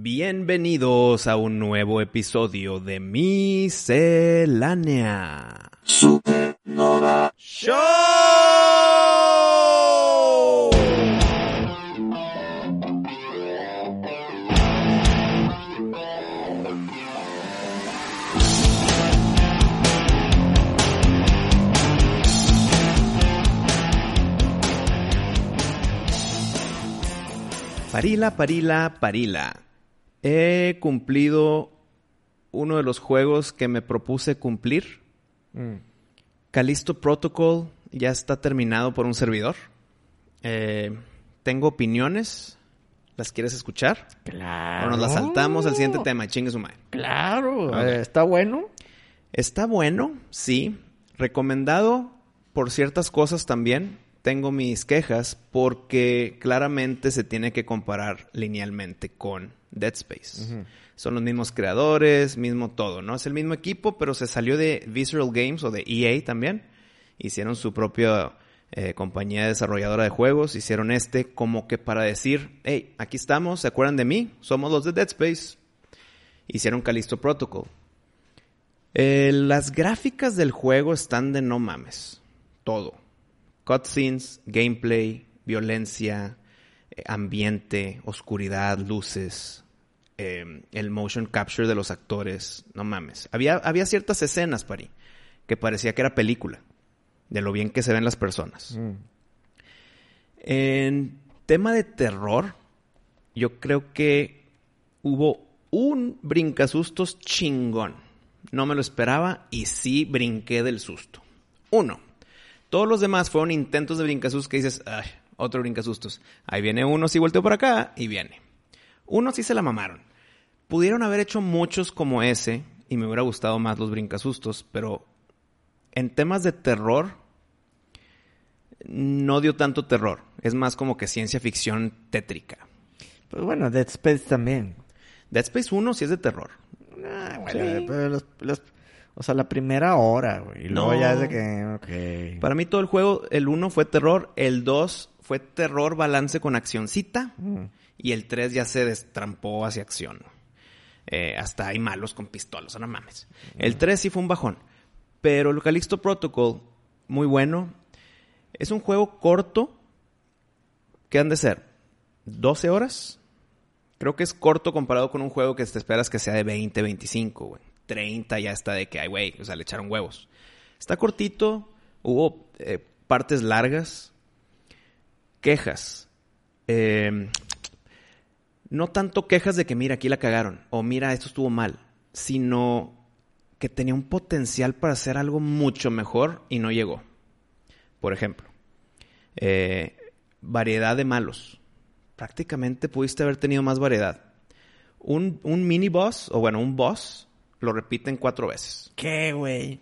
Bienvenidos a un nuevo episodio de Miscelánea Supernova Show. Parila, parila, parila. He cumplido uno de los juegos que me propuse cumplir. Callisto Protocol ya está terminado por un servidor. Eh, tengo opiniones. ¿Las quieres escuchar? Claro. O nos las saltamos al siguiente tema. Chingue su madre. Claro. Eh, Está bueno. Está bueno, sí. Recomendado por ciertas cosas también. Tengo mis quejas porque claramente se tiene que comparar linealmente con Dead Space. Son los mismos creadores, mismo todo, ¿no? Es el mismo equipo, pero se salió de Visceral Games o de EA también. Hicieron su propia eh, compañía desarrolladora de juegos. Hicieron este como que para decir, hey, aquí estamos, ¿se acuerdan de mí? Somos los de Dead Space. Hicieron Callisto Protocol. Eh, las gráficas del juego están de no mames. Todo. Cutscenes, gameplay, violencia, ambiente, oscuridad, luces, eh, el motion capture de los actores. No mames. Había, había ciertas escenas, Pari, que parecía que era película. De lo bien que se ven las personas. En tema de terror, yo creo que hubo un brincasustos chingón. No me lo esperaba y sí brinqué del susto. Uno. Todos los demás fueron intentos de brincasustos que dices, ay, otro brincasustos. Ahí viene uno, sí volteó por acá y viene. Uno sí se la mamaron. Pudieron haber hecho muchos como ese y me hubiera gustado más los brincasustos, pero en temas de terror no dio tanto terror. Es más como que ciencia ficción tétrica. Pues bueno, Dead Space también. Dead Space 1 sí es de terror. Ah, Sí. pero los, los- o sea, la primera hora, güey. Y luego No. ya es de que, ok. Para mí todo el juego, el 1 fue terror, el 2 fue terror balance con accioncita Mm. y el 3 ya se destrampó hacia acción. Eh, hasta hay malos con pistolas, no mames. El 3 sí fue un bajón, pero el Calixto Protocol, muy bueno. Es un juego corto, ¿qué han de ser? ¿12 horas? Creo que es corto comparado con un juego que te esperas que sea de 20, 25, güey. 30 ya está de que, ay, güey, o sea, le echaron huevos. Está cortito, hubo eh, partes largas, quejas. Eh, no tanto quejas de que, mira, aquí la cagaron, o mira, esto estuvo mal, sino que tenía un potencial para hacer algo mucho mejor y no llegó. Por ejemplo, eh, variedad de malos. Prácticamente pudiste haber tenido más variedad. Un, un mini boss, o bueno, un boss, lo repiten cuatro veces. ¿Qué, güey?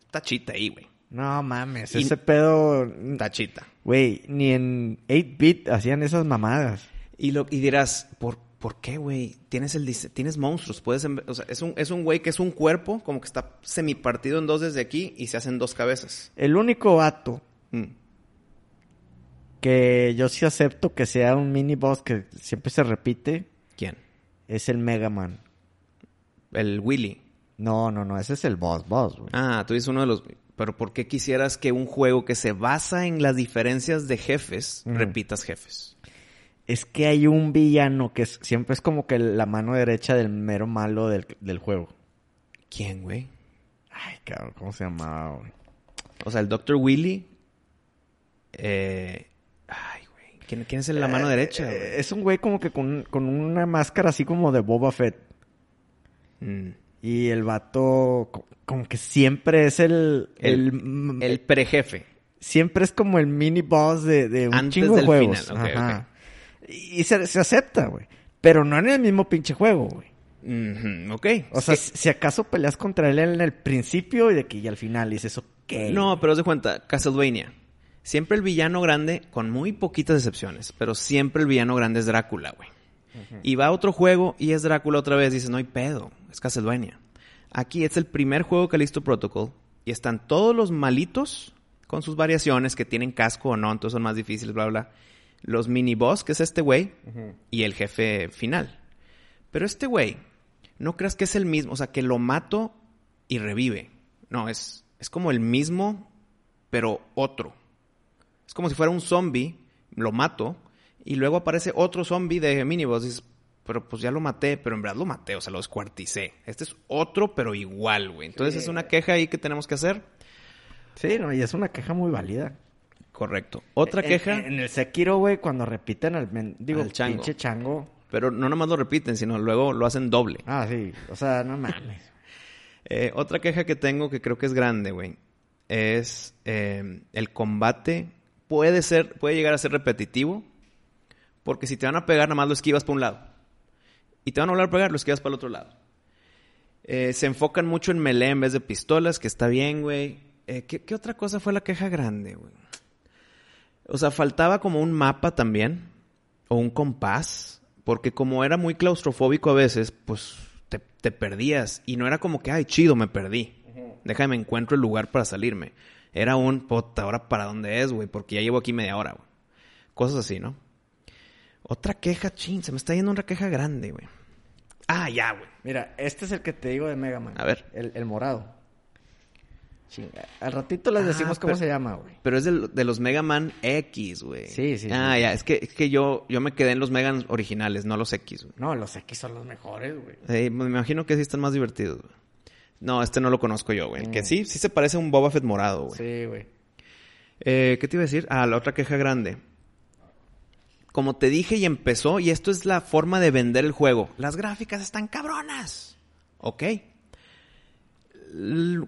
Está chita ahí, güey. No mames, Y- ese pedo... Está chita. Güey, ni en 8-bit hacían esas mamadas. Y, lo, y dirás, ¿por, ¿por qué, güey? Tienes, el, tienes monstruos. Puedes, em- o sea, es un, es un güey que es un cuerpo, como que está semipartido en dos desde aquí y se hacen dos cabezas. El único vato Mm. que yo sí acepto que sea un mini boss que siempre se repite ¿Quién? es el Mega Man. El Willy. No, no, no, ese es el boss, boss, güey. Ah, tú dices uno de los... Pero ¿por qué quisieras que un juego que se basa en las diferencias de jefes, Mm. repitas jefes? Es que hay un villano que es- siempre es como que la mano derecha del mero malo del, del juego. ¿Quién, güey? Ay, cabrón, ¿cómo se llamaba, güey? O sea, el Dr. Willy... Eh... Ay, güey. ¿Quién, quién es el la mano derecha? Eh, es un güey como que con, con una máscara así como de Boba Fett. Mm. Y el vato co- como que siempre es el... El, El, el prejefe. siempre es como el mini boss de, de un Antes chingo de juegos. final, Ajá. Y se, se acepta, güey. Pero no en el mismo pinche juego, güey. Ujú, ok. O sea, si acaso peleas contra él en el principio y de que ya al final dices, ok. No, pero haz de cuenta, Castlevania. Siempre el villano grande, con muy poquitas excepciones, pero siempre el villano grande es Drácula, güey. Y va a otro juego y es Drácula otra vez. Dices, no hay pedo, es Castlevania. Aquí es el primer juego Callisto Protocol y están todos los malitos con sus variaciones que tienen casco o no, entonces son más difíciles, bla, bla. Los mini boss, que es este güey, y el jefe final. Pero este güey, no creas que es el mismo, o sea, que lo mato y revive. No, es, es como el mismo, pero otro. Es como si fuera un zombie, lo mato, y luego aparece otro zombie de miniboss. Dices, pero pues ya lo maté, pero en verdad lo maté, o sea, lo descuarticé. Este es otro, pero igual, güey. Entonces es una queja ahí que tenemos que hacer. Sí, no, y es una queja muy válida. Correcto. Otra En- queja, En, el Sekiro, güey, cuando repiten al men- digo, Al chango. pinche chango. pero no nomás lo repiten, sino luego lo hacen doble. Ah, sí. O sea, no mames. Eh, otra queja que tengo que creo que es grande, güey, es eh, el combate puede ser, puede llegar a ser repetitivo, porque si te van a pegar, nada más lo esquivas para un lado. Y te van a volver a pegar, lo esquivas para el otro lado. Eh, se enfocan mucho en melee en vez de pistolas, que está bien, güey. Eh, ¿qué, qué otra cosa fue la queja grande, güey? O sea, faltaba como un mapa también, o un compás, porque como era muy claustrofóbico a veces, pues te, te perdías. Y no era como que, ay, chido, me perdí. Déjame, encuentro el lugar para salirme. Era un, puta, ahora para dónde es, güey, porque ya llevo aquí media hora, güey. Cosas así, ¿no? Otra queja, chin, se me está yendo una queja grande, güey. Ah, ya, güey. Mira, este es el que te digo de Mega Man. A ver. El, el morado. Chinga. Al ratito les decimos Ah, cómo pero- se llama, güey. Pero es del- de, los Mega Man X, güey. Sí, sí, Ah, sí. ya, es que, es que yo, yo me quedé en los Megan originales, no los X, güey. No, los X son los mejores, güey. Eh, me imagino que sí están más divertidos, güey. No, este no lo conozco yo, güey. Mm. Que sí, sí se parece a un Boba Fett morado, güey. Sí, güey. Eh, ¿Qué te iba a decir? Ah, la otra queja grande. Como te dije y empezó, y esto es la forma de vender el juego. Las gráficas están cabronas. Ok.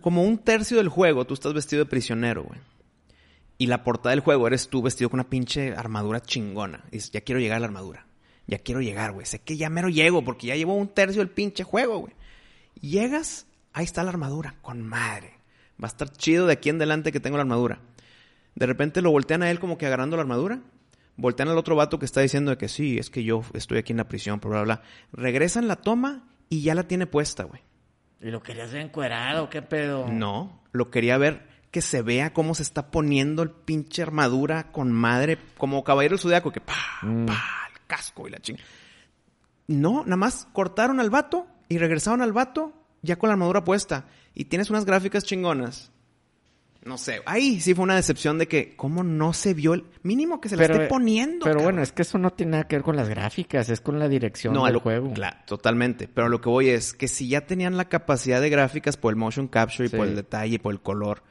Como un tercio del juego, tú estás vestido de prisionero, güey. Y la portada del juego eres tú vestido con una pinche armadura chingona. Dices, ya quiero llegar a la armadura. Ya quiero llegar, güey. Sé que ya mero llego porque ya llevo un tercio del pinche juego, güey. Llegas, ahí está la armadura, con madre. Va a estar chido de aquí en adelante que tengo la armadura. De repente lo voltean a él como que agarrando la armadura. Voltean al otro vato que está diciendo de que sí, es que yo estoy aquí en la prisión, bla, bla, bla. Regresan la toma y ya la tiene puesta, güey. ¿Y lo querías ver encuerado? ¿Qué pedo? No, lo quería ver que se vea cómo se está poniendo el pinche armadura con madre, como caballero del zodiaco, que pa, pa, el casco y la ching. No, nada más cortaron al vato y regresaron al vato ya con la armadura puesta. Y tienes unas gráficas chingonas. No sé, ahí sí fue una decepción de que, ¿cómo no se vio el mínimo que se la esté poniendo? Pero cabrón? bueno, es que eso no tiene nada que ver con las gráficas, es con la dirección No, del lo, juego. Claro, totalmente. Pero lo que voy es que si ya tenían la capacidad de gráficas por el motion capture y Sí. por el detalle y por el color,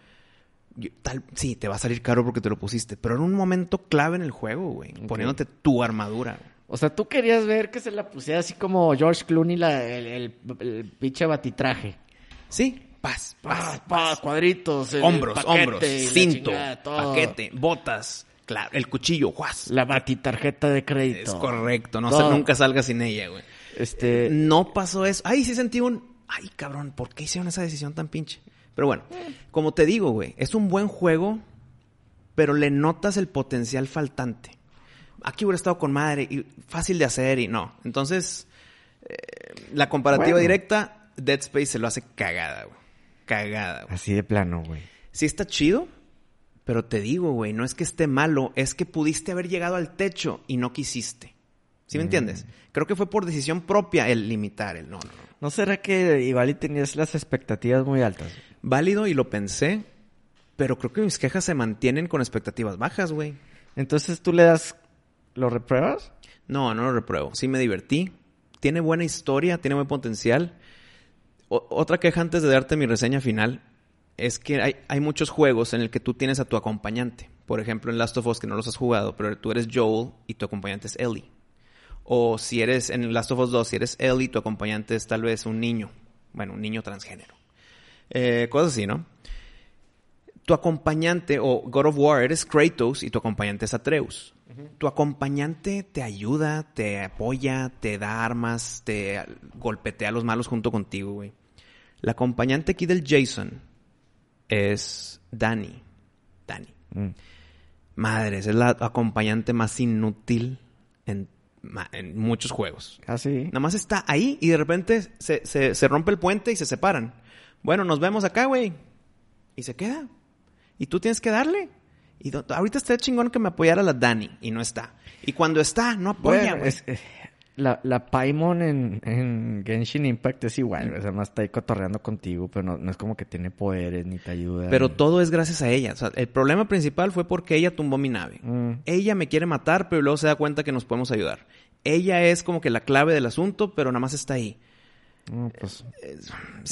yo- tal, sí, te va a salir caro porque te lo pusiste. Pero en un momento clave en el juego, güey. Poniéndote tu armadura. güey. O sea, tú querías ver que se la pusiera así como George Clooney la, el, el, el pinche batitraje. Sí, paz, paz, pa, cuadritos, hombros, paquete hombros, cinto, chingada, paquete, botas, claro, el cuchillo, guas. La batitarjeta de crédito. Es correcto, no sé, nunca salga sin ella, güey. Este, No pasó eso. Ay, sí sentí un... Ay, cabrón, ¿por qué hicieron esa decisión tan pinche? Pero bueno, como te digo, güey, es un buen juego, pero le notas el potencial faltante. Aquí hubiera estado con madre y fácil de hacer y no. Entonces, eh, la comparativa Bueno. directa, Dead Space se lo hace cagada, güey. Cagada, güey. así de plano, güey. Sí está chido, pero te digo, güey, no es que esté malo, es que pudiste haber llegado al techo y no quisiste. ¿Sí me entiendes? Creo que fue por decisión propia el limitar el no, no, no. ¿No será que igual tenías las expectativas muy altas? Válido y lo pensé, pero creo que mis quejas se mantienen con expectativas bajas, güey. Entonces tú le das... ¿Lo repruebas? No, no lo repruebo. Sí me divertí. Tiene buena historia, tiene buen potencial. Otra queja antes de darte mi reseña final es que hay, hay muchos juegos en el que tú tienes a tu acompañante. Por ejemplo, en Last of Us, que no los has jugado, pero tú eres Joel y tu acompañante es Ellie. O si eres en Last of Us 2, si eres Ellie, tu acompañante es tal vez un niño. Bueno, un niño transgénero. Eh, cosas así, ¿no? Tu acompañante, o God of War, eres Kratos y tu acompañante es Atreus. Tu acompañante te ayuda, te apoya, te da armas, te golpetea a los malos junto contigo, güey. La acompañante aquí del Jason es Dani. Dani. Mm. Madres, es la acompañante más inútil en, muchos juegos. Ah, sí. Nada más está ahí y de repente se, se- se rompe el puente y se separan. Bueno, nos vemos acá, güey. Y se queda. Y tú tienes que darle. Y ahorita está chingón que me apoyara la Dani y no está. Y cuando está, no apoya, Bueno, es- eh, la, la Paimon en, en Genshin Impact es igual, o sea, más está ahí cotorreando contigo, pero no, no es como que tiene poderes ni te ayuda. Pero ni- todo es gracias a ella. O sea, el problema principal fue porque ella tumbó mi nave. Mm. Ella me quiere matar, pero luego se da cuenta que nos podemos ayudar. Ella es como que la clave del asunto, pero nada más está ahí. No, pues,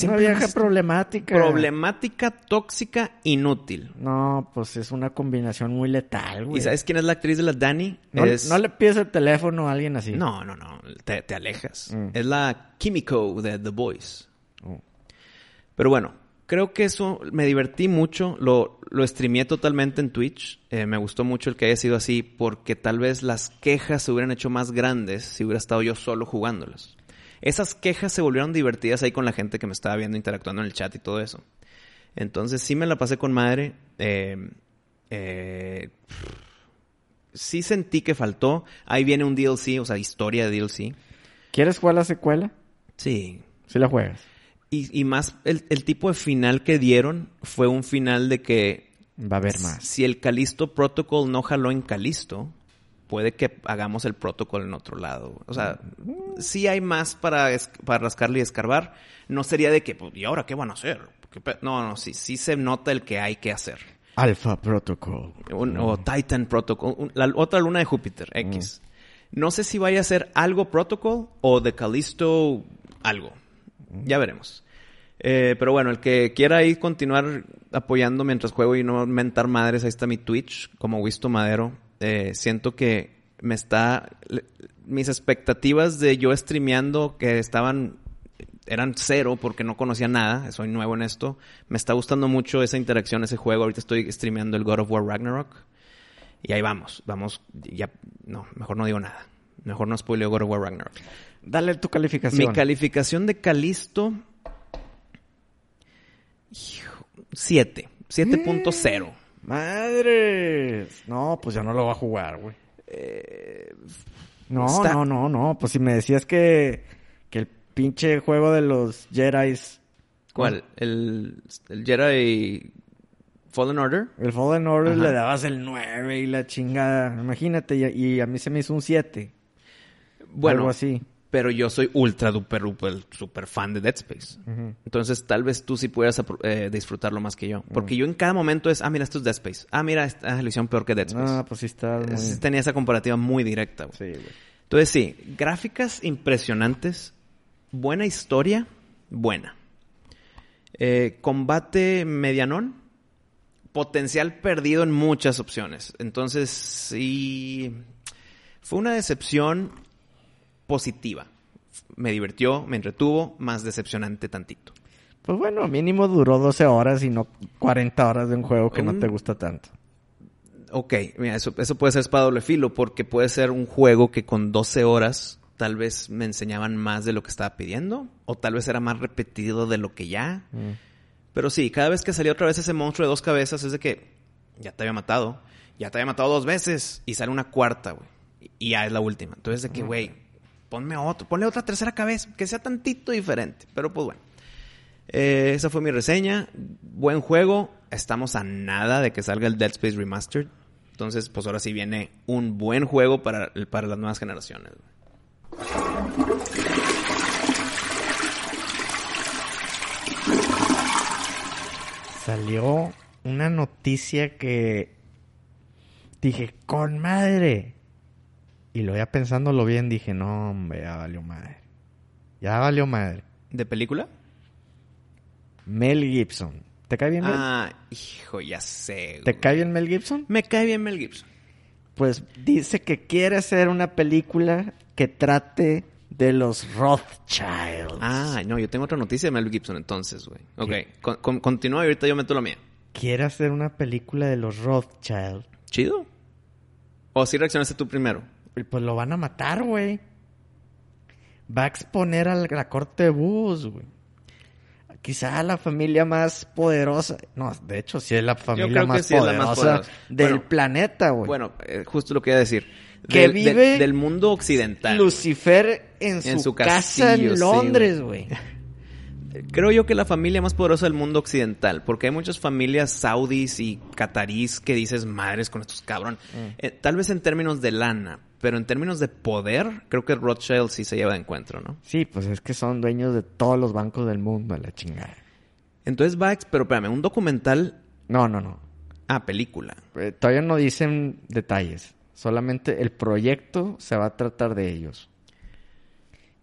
una vieja problemática. Problemática, tóxica, inútil. No, pues es una combinación muy letal, güey. ¿Y sabes quién es la actriz de la Dani? No, Es- no le pides el teléfono a alguien así. No, no, no. Te, te alejas. Mm. Es la Kimiko de The Voice. Oh. Pero bueno, creo que eso me divertí mucho. Lo, lo streameé totalmente en Twitch. Eh, me gustó mucho el que haya sido así porque tal vez las quejas se hubieran hecho más grandes si hubiera estado yo solo jugándolas. Esas quejas se volvieron divertidas ahí con la gente que me estaba viendo interactuando en el chat y todo eso. Entonces sí me la pasé con madre. Eh, eh, sí sentí que faltó. Ahí viene un DLC, o sea, historia de DLC. ¿Quieres jugar la secuela? Sí. Sí la juegas. Y, y más el, el tipo de final que dieron fue un final de que Va a haber más. si el Calisto Protocol no jaló en Calisto, puede que hagamos el protocol en otro lado. O sea, sí hay más para, para rascarle y escarbar. No sería de que, pues, ¿y ahora qué van a hacer? ¿Qué pe-?" No, no, sí, sí se nota el que hay que hacer. Alpha Protocol. Un- o Titan Protocol, un- la otra luna de Júpiter, X. No sé si vaya a ser algo Protocol o de Callisto algo. Ya veremos. Eh, pero bueno, el que quiera ahí continuar apoyando mientras juego y no mentar madres, ahí está mi Twitch, como Wisto Madero. Eh, siento que me está... Mis expectativas de yo streameando que estaban... Eran cero porque no conocía nada, soy nuevo en esto. Me está gustando mucho esa interacción, ese juego. Ahorita estoy streameando el God of War Ragnarok. Y ahí vamos, vamos, ya, no, mejor no digo nada. Mejor no spoileo God of War Ragnarok. Dale tu calificación. Mi calificación de Calisto. 7. 7.0. ¡Madres! No, pues ya no lo va a jugar, güey. no, está- no, no, no. Pues si me decías que, que el pinche juego de los Jedi's... ¿Cuál? El, el Jedi Fallen Order. El Fallen Order Ajá. le dabas el 9 y la chingada. Imagínate, y, y a mí se me hizo un 7. Bueno, Algo así. Pero yo soy ultra duper, duper, super fan de Dead Space. Entonces, tal vez tú sí puedas apro- eh, disfrutarlo más que yo. Porque yo en cada momento es, ah, mira, esto es Dead Space. Ah, mira, esta lo hicieron peor que Dead Space. Ah, pues sí está muy... Es- Tenía esa comparativa muy directa. güey. Sí, güey. Entonces sí, gráficas impresionantes, buena historia, buena. Eh, combate medianón, potencial perdido en muchas opciones. Entonces sí, fue una decepción positiva. Me divirtió, me entretuvo, más decepcionante tantito. Pues bueno, mínimo duró 12 horas y no 40 horas de un juego que no Un- te gusta tanto. Ok, mira, eso, eso puede ser espada doble filo, porque puede ser un juego que con 12 horas tal vez me enseñaban más de lo que estaba pidiendo, o tal vez era más repetido de lo que ya. Pero sí, cada vez que salía otra vez ese monstruo de dos cabezas es de que ya te había matado, ya te había matado dos veces, y sale una cuarta, güey. Y ya es la última. Entonces de que, güey, ponme otro, ponle otra tercera cabeza, que sea tantito diferente. Pero pues bueno. Eh, esa fue mi reseña. Buen juego. Estamos a nada de que salga el Dead Space Remastered. Entonces, pues ahora sí viene un buen juego para, para las nuevas generaciones. Salió una noticia que dije, con madre. Y lo ya pensándolo bien, dije, no, hombre, ya valió madre. Ya valió madre. ¿De película? Mel Gibson. ¿Te cae bien Mel? Ah, hijo, ya sé. ¿Te cae bien Mel Gibson? Me cae bien Mel Gibson. Pues dice que quiere hacer una película que trate de los Rothschilds. Ah, no, yo tengo otra noticia de Mel Gibson entonces, güey. Ok, con- con- continúa y ahorita yo meto la mía. quiere hacer una película de los Rothschild, ¿Chido? ¿O si reaccionaste tú primero? Pues lo van a matar, güey. Va a exponer a la corte de Bus, güey. Quizá la familia más poderosa. No, de hecho, sí es la familia más, sí es la poderosa más poderosa. del Bueno, planeta, güey. Bueno, eh, justo lo que iba a decir. Que Del- vive del, del mundo occidental. Lucifer en su, En su casa castillo, en Londres, güey. Creo yo que la familia más poderosa del mundo occidental, porque hay muchas familias saudis y catarís que dices madres con estos cabrón. Eh, tal vez en términos de lana, pero en términos de poder, creo que Rothschild sí se lleva de encuentro, ¿no? Sí, pues es que son dueños de todos los bancos del mundo, a la chingada. Entonces va, pero espérame, un documental, No, no, no. ah, película. Eh, todavía no dicen detalles. Solamente el proyecto se va a tratar de ellos.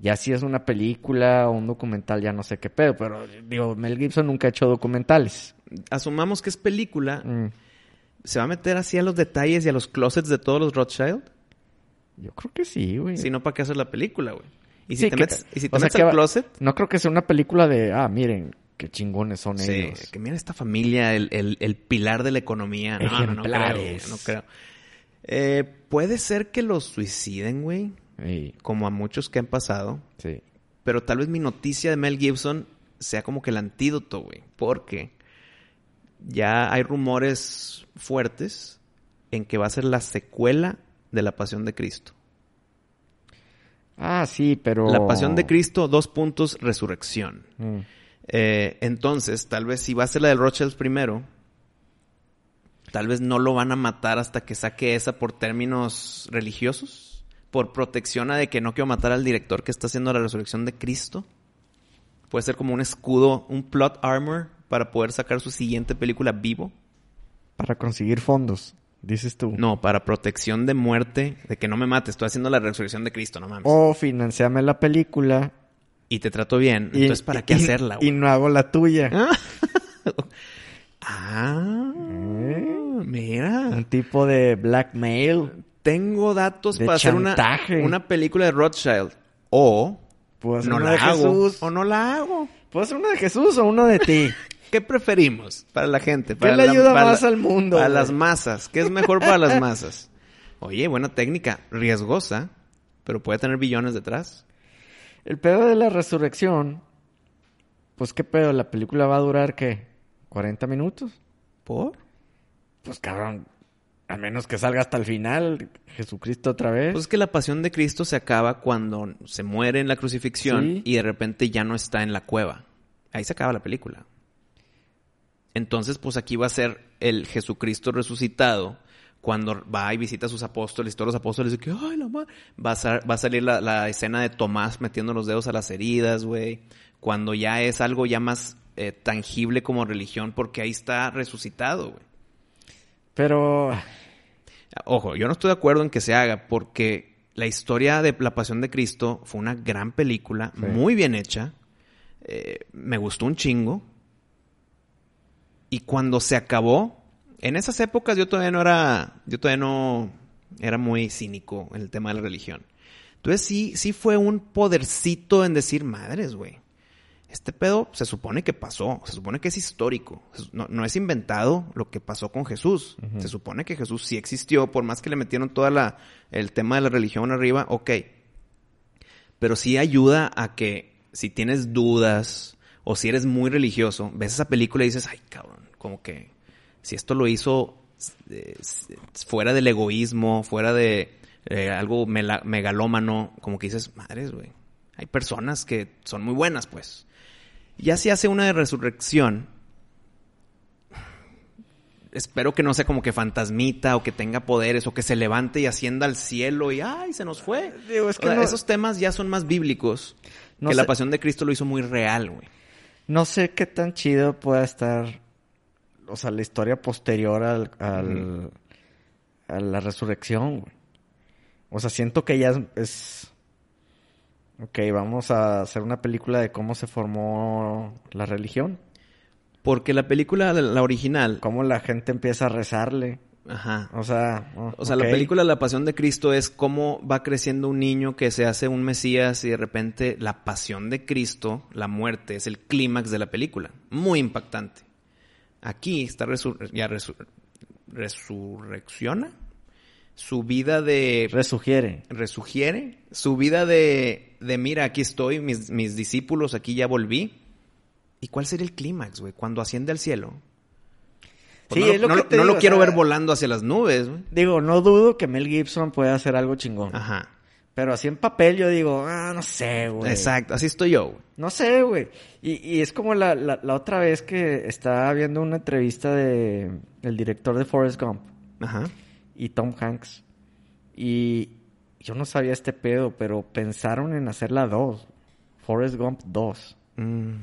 Ya si es una película o un documental, ya no sé qué pedo. Pero, digo, Mel Gibson nunca ha hecho documentales. Asumamos que es película, Mm, ¿se va a meter así a los detalles y a los closets de todos los Rothschild? Yo creo que sí, güey. Si no, ¿para qué hacer la película, güey? Y si Sí, te que- metes, y si te metes al closet, No creo que sea una película de, ah, miren, qué chingones son Sí, ellos. que mira esta familia, el, el- el pilar de la economía. No, no, no creo, no creo. Eh, puede ser que los suiciden, güey, Sí, como a muchos que han pasado, sí. pero tal vez mi noticia de Mel Gibson sea como que el antídoto, güey, porque ya hay rumores fuertes en que va a ser la secuela de La Pasión de Cristo. Ah, sí, pero... La Pasión de Cristo, dos puntos, resurrección. Mm. Eh, entonces, tal vez si va a ser la del Rothschild primero, tal vez no lo van a matar hasta que saque esa por términos religiosos, por protección a de que no quiero matar al director que está haciendo la resurrección de Cristo. Puede ser como un escudo, un plot armor para poder sacar su siguiente película vivo. Para conseguir fondos, dices tú. No, para protección de muerte, de que no me mates, estoy haciendo la resurrección de Cristo, no mames. O financiame la película. Y te trato bien, y- entonces ¿para qué y- hacerla? Y no hago la tuya. Ah, mira. Un tipo de blackmail. tengo datos De para hacer una, una película de Rothschild. O Puedo hacer no una la de hago. Jesús. O no la hago. ¿Puedo hacer una de Jesús o una de ti? ¿Qué preferimos para la gente? ¿Qué Para le la- ayuda para más la- al mundo? Para güey? las masas. ¿Qué es mejor para las masas? Oye, buena técnica. Riesgosa, pero puede tener billones detrás. El pedo de la resurrección. Pues qué pedo, la película va a durar qué? ¿40 minutos? ¿Por? Pues cabrón. A menos que salga hasta el final. Jesucristo otra vez. Pues es que la pasión de Cristo se acaba cuando se muere en la crucifixión Sí. y de repente ya no está en la cueva. Ahí se acaba la película. Entonces, pues aquí va a ser el Jesucristo resucitado cuando va y visita a sus apóstoles y todos los apóstoles dicen que, ay, la madre. Va a, sal- va a salir la, la escena de Tomás metiendo los dedos a las heridas, güey. Cuando ya es algo ya más eh, tangible como religión porque ahí está resucitado, güey. Pero. Ojo, yo no estoy de acuerdo en que se haga porque la historia de la Pasión de Cristo fue una gran película, Sí. muy bien hecha. Eh, me gustó un chingo. Y cuando se acabó, en esas épocas yo todavía no era, yo todavía no era muy cínico en el tema de la religión. Entonces sí, sí fue un podercito en decir, madres, güey. Este pedo se supone que pasó, se supone que es histórico, no, no es inventado lo que pasó con Jesús. Se supone que Jesús sí existió, por más que le metieron toda la el tema de la religión arriba, ok. Pero sí ayuda a que si tienes dudas o si eres muy religioso, ves esa película y dices, ay, cabrón, como que si esto lo hizo eh, fuera del egoísmo, fuera de eh, algo megalómano, como que dices, madres, güey. Hay personas que son muy buenas, pues. Ya si hace una de resurrección, espero que no sea como que fantasmita o que tenga poderes o que se levante y ascienda al cielo y ¡ay, se nos fue! Digo, es que O sea, no- Esos temas ya son más bíblicos No que la pasión de Cristo lo hizo muy real, güey. No sé qué tan chido pueda estar. O sea, la historia posterior al, al- a la resurrección, güey. O sea, siento que ya es, Ok, vamos a hacer una película de cómo se formó la religión. Porque la película, la- la original, Cómo la gente empieza a rezarle. Ajá. O sea... oh, O sea, la película La Pasión de Cristo es cómo va creciendo un niño que se hace un Mesías y de repente la pasión de Cristo, la muerte, es el clímax de la película. Muy impactante. Aquí está resur- ya resur- resurrecciona su vida de Resugiere. resugiere su vida de, de mira, aquí estoy, mis, mis discípulos, aquí ya volví. ¿Y cuál sería el clímax, güey? Cuando asciende al cielo. Pues Sí, no, es lo no- que te no digo, lo o quiero sea- ver volando hacia las nubes. Digo, no dudo que Mel Gibson pueda hacer algo chingón. Ajá. Pero así en papel yo digo, ah, no sé, güey. Exacto, así estoy yo, güey. No sé, güey. Y, y es como la, la, la otra vez que estaba viendo una entrevista de el director de Forrest Gump Ajá. y Tom Hanks. Y yo no sabía este pedo, pero pensaron en hacer la 2. Forrest Gump 2. Mm,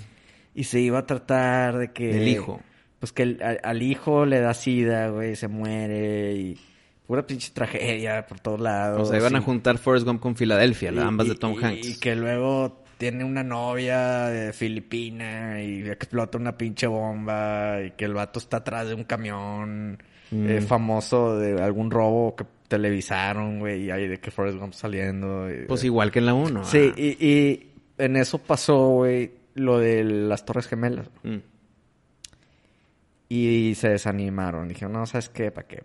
Y se iba a tratar de que... Del hijo. Pues que el- al, al hijo le da sida, güey, se muere y... Pura pinche tragedia por todos lados. o sea, iban a juntar Forrest Gump con Filadelfia, la- y- ambas de Tom y- Hanks. Y que luego tiene una novia de Filipina y explota una pinche bomba y que el vato está atrás de un camión Mm. eh, famoso de algún robo que televisaron, güey, y ahí de que Forrest Gump saliendo. Pues igual que en la 1. Sí, y, y en eso pasó, güey, lo de las Torres Gemelas. Mm. Y se desanimaron. Dijeron, no, ¿sabes qué? ¿Para qué?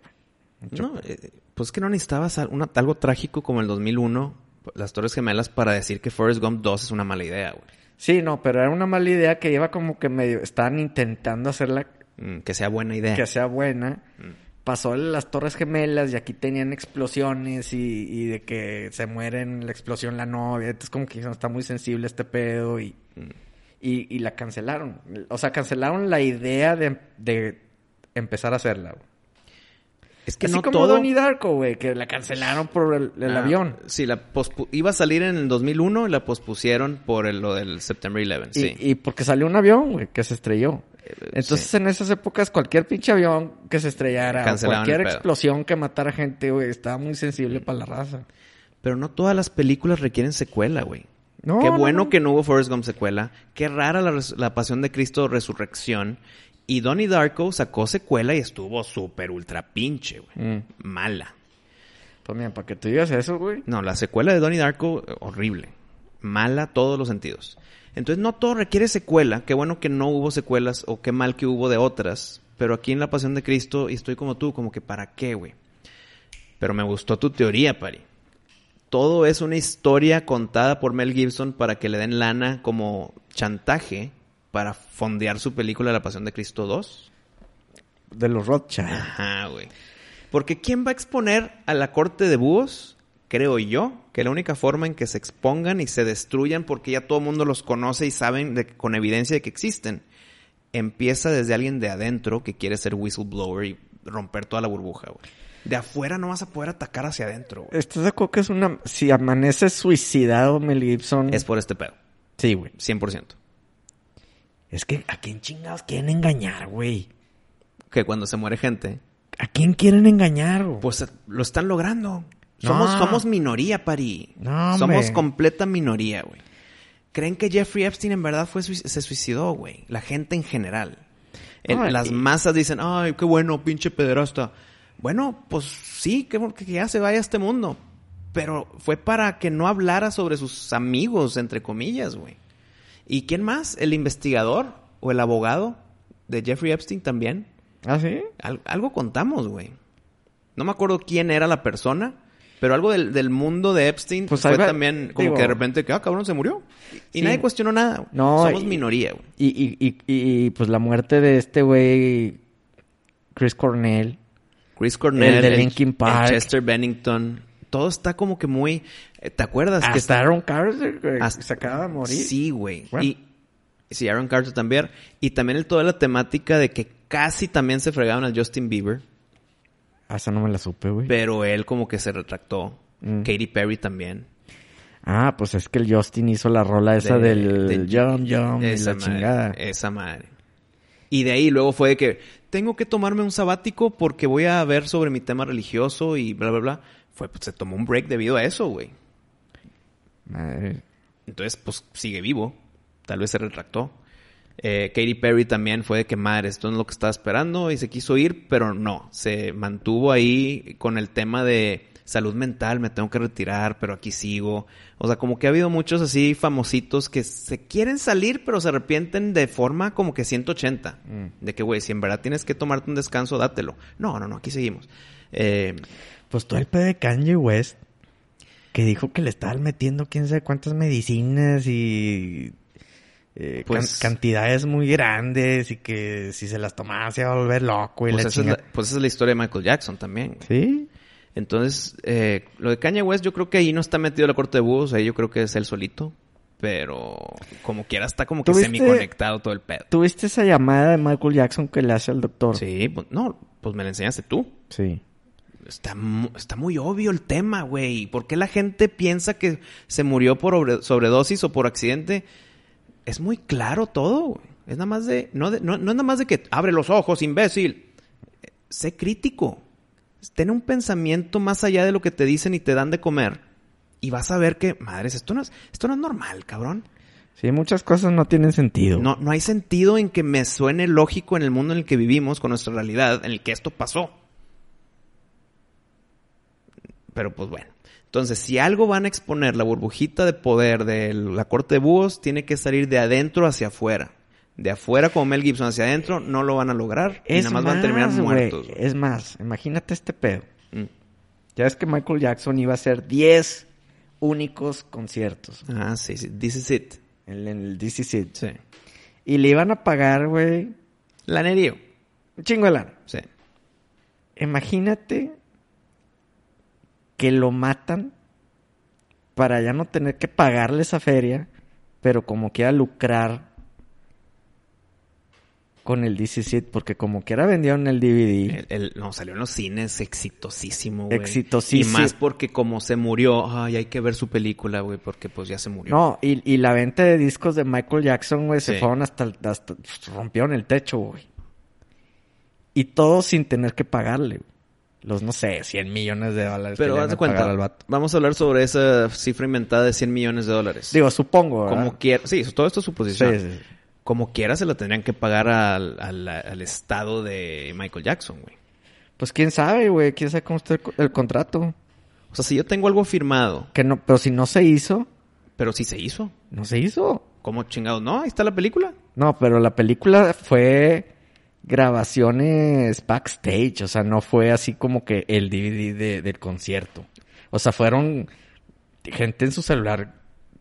No, eh, pues que no necesitabas una- algo trágico como el 2001, las Torres Gemelas, para decir que Forrest Gump 2 es una mala idea, güey. Sí, no, pero era una mala idea que iba como que medio... Estaban intentando hacerla Mm, que sea buena idea. que sea buena. Pasó las Torres Gemelas y aquí tenían explosiones y, y de que se muere en la explosión la novia. Entonces como que está muy sensible este pedo y, y, y la cancelaron. O sea, cancelaron la idea de, de empezar a hacerla. güey. Es que Así no como todo... Donnie Darko, güey, que la cancelaron por el, el Ah, avión. Sí, la pospu- iba a salir en el 2001 y la pospusieron por el- lo del September 11, Y, sí. y porque salió un avión, güey, que se estrelló. Entonces, sí. en esas épocas, cualquier pinche avión que se estrellara, cualquier explosión que matara gente, güey, estaba muy sensible para la raza. Pero no todas las películas requieren secuela, güey. No, Qué no, bueno no. que no hubo Forrest Gump secuela. Qué rara la, la Pasión de Cristo Resurrección. Y Donnie Darko sacó secuela y estuvo súper ultra pinche, güey. Mm. Mala. Pues mira, para que tú digas eso, güey. No, la secuela de Donnie Darko, horrible. Mala todos los sentidos. Entonces no todo requiere secuela. Qué bueno que no hubo secuelas o qué mal que hubo de otras. Pero aquí en La Pasión de Cristo, y estoy como tú, como que para qué, güey. Pero me gustó tu teoría, Pari. Todo es una historia contada por Mel Gibson para que le den lana como chantaje para fondear su película La Pasión de Cristo 2. De los Rothschild. Ajá, güey. Porque ¿quién va a exponer a la corte de búhos? Creo yo que la única forma en que se expongan y se destruyan porque ya todo el mundo los conoce y saben de, con evidencia de que existen, empieza desde alguien de adentro que quiere ser whistleblower y romper toda la burbuja, güey. De afuera no vas a poder atacar hacia adentro, güey. ¿Estás de acuerdo que es una... Si amanece suicidado Mel Gibson... Es por este pedo. Sí, güey. 100%. Es que, ¿a quién chingados quieren engañar, güey? Que cuando se muere gente, ¿A quién quieren engañar, güey? pues lo están logrando. No. Somos, somos minoría, Pari. No, somos completa minoría, güey. ¿Creen que Jeffrey Epstein en verdad fue se suicidó, güey? La gente en general. El- No, las y- masas dicen, ay, qué bueno, pinche pederasta. Bueno, pues sí, que, que ya se vaya a este mundo. Pero fue para que no hablara sobre sus amigos, entre comillas, güey. ¿Y quién más? ¿El investigador o el abogado de Jeffrey Epstein también? ¿Ah, sí? Al- algo contamos, güey. No me acuerdo quién era la persona, pero algo del, del mundo de Epstein Pues fue también como digo- que de repente que, ah, cabrón, se murió. Y Sí. nadie cuestionó nada. No, Somos y- minoría, güey. Y, y, y, y, pues la muerte de este güey... Chris Cornell. Chris Cornell, El de el- Linkin el Park. Chester Bennington. Todo está como que muy... eh, ¿Te acuerdas? que Hasta Aaron Carter, güey, Hasta- se acaba de morir. Sí, güey. Bueno. Y sí, Aaron Carter también. Y también el, toda la temática de que casi también se fregaban al Justin Bieber. Ah, esa no me la supe, güey. Pero él como que se retractó. Mm. Katy Perry también. Ah, pues es que el Justin hizo la rola esa De- del de- Yum y Esa la madre, chingada. Esa madre. Y de ahí luego fue de que tengo que tomarme un sabático porque voy a ver sobre mi tema religioso y bla, bla, bla. Fue, pues se tomó un break debido a eso, güey. Madre. Entonces, pues sigue vivo. Tal vez se retractó. Eh, Katy Perry también fue de que madre, esto no es lo que estaba esperando y se quiso ir, pero no. Se mantuvo ahí con el tema de salud mental, me tengo que retirar, pero aquí sigo. O sea, como que ha habido muchos así famositos que se quieren salir, pero se arrepienten de forma como que 180. De que, güey, si en verdad tienes que tomarte un descanso, dátelo. No, no, no, aquí seguimos. Eh, Pues todo el pedo de Kanye West, que dijo que le estaban metiendo quién sabe cuántas medicinas y eh, Pues- can- cantidades muy grandes y que si se las tomaba se iba a volver loco y pues, la esa es la, pues esa es la historia de Michael Jackson también. Sí. Entonces, eh, lo de Kanye West, yo creo que ahí no está metido la corte de búhos, ahí yo creo que es él solito. Pero como quiera está como que ¿Tuviste- semi-conectado todo el pedo. ¿Tuviste esa llamada de Michael Jackson que le hace al doctor? Sí, pues, no, pues me la enseñaste tú. Sí. Está, está muy obvio el tema, güey. ¿Por qué la gente piensa que se murió por obre- sobredosis o por accidente? Es muy claro todo, güey. Es nada más de no, de- no, no es nada más de que abre los ojos, imbécil. Eh, Sé crítico. Ten un pensamiento más allá de lo que te dicen y te dan de comer. Y vas a ver que, madres, esto no es, esto no es normal, cabrón. Sí, muchas cosas no tienen sentido. No, no hay sentido en que me suene lógico en el mundo en el que vivimos, con nuestra realidad, en el que esto pasó. Pero pues bueno. Entonces, si algo van a exponer, la burbujita de poder de la corte de búhos tiene que salir de adentro hacia afuera. De afuera como Mel Gibson hacia adentro no lo van a lograr y Es nada más van a terminar muertos. Es más, imagínate este pedo. Mm. Ya ves que Michael Jackson iba a hacer 10 únicos conciertos Ah, sí, sí. This is it. en, en el DC City. Sí. Y le iban a pagar, güey, Lanerío. un chingo de lana. Sí. Imagínate que lo matan para ya no tener que pagarle esa feria, pero como quiera lucrar con el DC City, porque como quiera vendieron el DVD. El, el- no, salió en los cines exitosísimo, güey. Exitosísimo. Y más porque como se murió, ay, hay que ver su película, güey, porque pues ya se murió. No, y, y la venta de discos de Michael Jackson, güey, se fueron hasta, rompieron el techo, güey. Y todo sin tener que pagarle, güey. Los, no sé, 100 millones de dólares. Pero haz de cuenta, al vato. vamos a hablar sobre esa cifra inventada de 100 millones de dólares. Digo, supongo, ¿verdad? como quiera, sí, todo esto es suposición. Sí, sí. Como quiera se lo tendrían que pagar al, al- al estado de Michael Jackson, güey. Pues quién sabe, güey. Quién sabe cómo está el, co- el contrato. O sea, si yo tengo algo firmado, Que no, pero si no se hizo, pero sí se hizo. no se hizo. ¿Cómo chingados? No, ahí está la película. No, pero la película fue grabaciones backstage. O sea, no fue así como que el DVD de- del concierto. O sea, fueron gente en su celular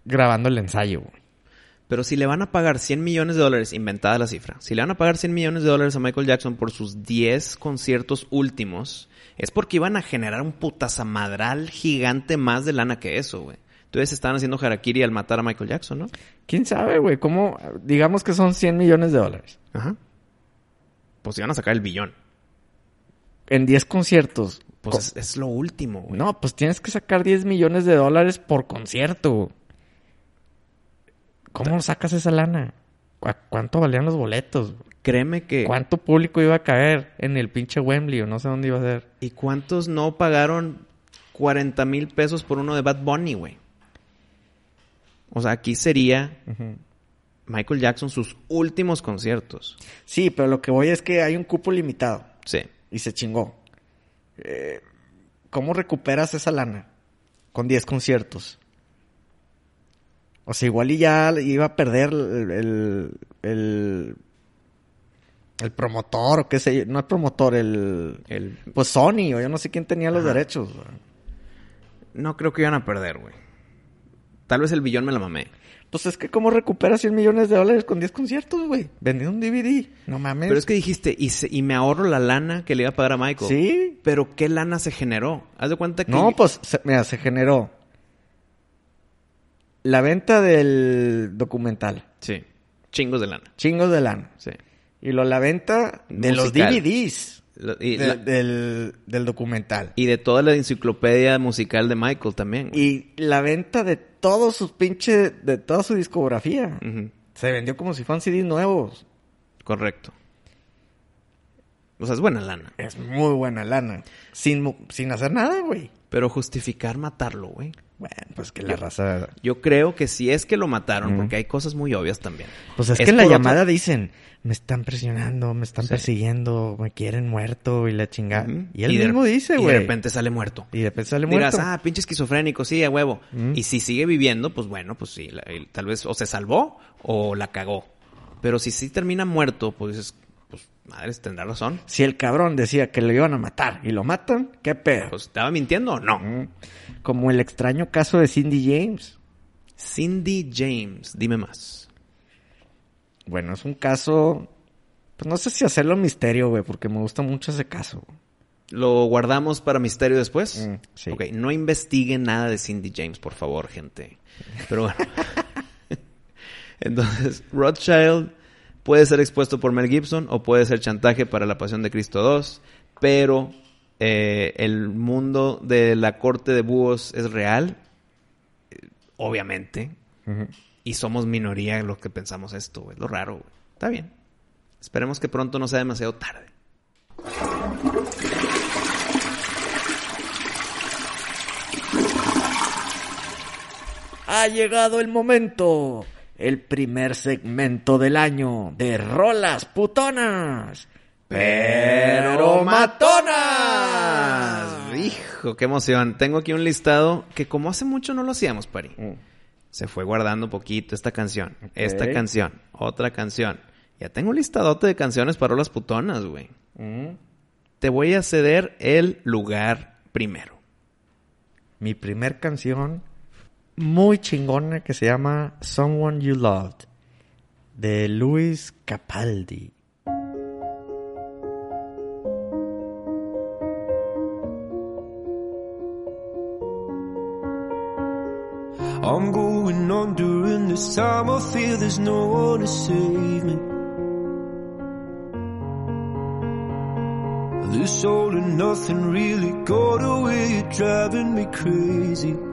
grabando el ensayo, güey. Pero si le van a pagar 100 millones de dólares, inventada la cifra, si le van a pagar 100 millones de dólares a Michael Jackson por sus 10 conciertos últimos, es porque iban a generar un putazamadral gigante más de lana que eso, güey. Entonces estaban haciendo harakiri al matar a Michael Jackson, ¿no? ¿Quién sabe, güey? ¿Cómo? Digamos que son 100 millones de dólares. Ajá. Pues iban a sacar el billón. En 10 conciertos. Pues es, es lo último, güey. No, pues tienes que sacar 10 millones de dólares por concierto. ¿Cómo sacas esa lana? ¿Cu- ¿Cuánto valían los boletos? Créeme que... ¿Cuánto público iba a caer en el pinche Wembley o no sé dónde iba a ser? ¿Y cuántos no pagaron 40 mil pesos por uno de Bad Bunny, güey? O sea, aquí sería Michael Jackson sus últimos conciertos. Sí, pero lo que voy es que hay un cupo limitado Sí. y se chingó. Eh, ¿Cómo recuperas esa lana? Con 10 conciertos. O sea, igual y ya iba a perder el, el, el, el promotor o qué sé yo. No el promotor, el... El... Pues Sony o yo no sé quién tenía los Ajá. derechos. No creo que iban a perder, güey. Tal vez el billón me la mamé. Pues es que ¿cómo recuperas 100 millones de dólares con 10 conciertos, güey? Vendiendo un DVD. No mames. Pero es que dijiste, y, se- y me ahorro la lana que le iba a pagar a Michael. Sí. Pero ¿qué lana se generó? Haz de cuenta que... No, pues, se- mira, se generó la venta del documental. Sí. Chingos de lana. Chingos de lana. Sí. Y lo la venta de los. DVDs Lo- y, de- la- del, del documental. y de toda la enciclopedia musical de Michael también. Y la venta de todos sus pinches, de toda su discografía. Se vendió como si fueran CDs nuevos. Correcto. O sea, es buena lana. Es muy buena lana. Sin, sin hacer nada, güey. Pero justificar matarlo, güey. Bueno, pues que la raza... Yo creo que si es que lo mataron, porque hay cosas muy obvias también. Pues es, que en la otro- llamada dicen, me están presionando, me están Sí. persiguiendo, me quieren muerto y la chingada. Y él de- mismo dice, Y güey. de repente sale muerto. Y de repente sale Dirás, muerto. ah, pinche esquizofrénico, sí, a huevo. Mm. Y si sigue viviendo, pues bueno, pues sí, la- tal vez o se salvó o la cagó. Pero si sí termina muerto, pues dices, pues madres, tendrá razón. Si el cabrón decía que lo iban a matar y lo matan, ¿qué pedo? Pues estaba mintiendo o no. Mm. Como el extraño caso de Cindy James. Cindy James, dime más. Bueno, es un caso... Pues no sé si hacerlo misterio, güey, porque me gusta mucho ese caso. ¿Lo guardamos para misterio después? Mm, sí. Ok, no investiguen nada de Cindy James, por favor, gente. Pero bueno. Entonces, Rothschild puede ser expuesto por Mel Gibson o puede ser chantaje para la Pasión de Cristo 2, pero eh, el mundo de la corte de búhos es real, eh, obviamente, y somos minoría los que pensamos esto, güey. Lo raro, güey. Está bien. Esperemos que pronto no sea demasiado tarde. Ha llegado el momento. El primer segmento del año de rolas putonas. Pero matonas. Hijo, qué emoción. Tengo aquí un listado que como hace mucho no lo hacíamos, Pari. Mm. Se fue guardando poquito esta canción, esta canción, otra canción. Ya tengo un listadote de canciones para las putonas, güey. Mm. Te voy a ceder el lugar primero. Mi primer canción muy chingona que se llama Someone You Loved de Luis Capaldi. I'm going on during this time. I feel there's no one to save me. This all and nothing really got away. You're driving me crazy.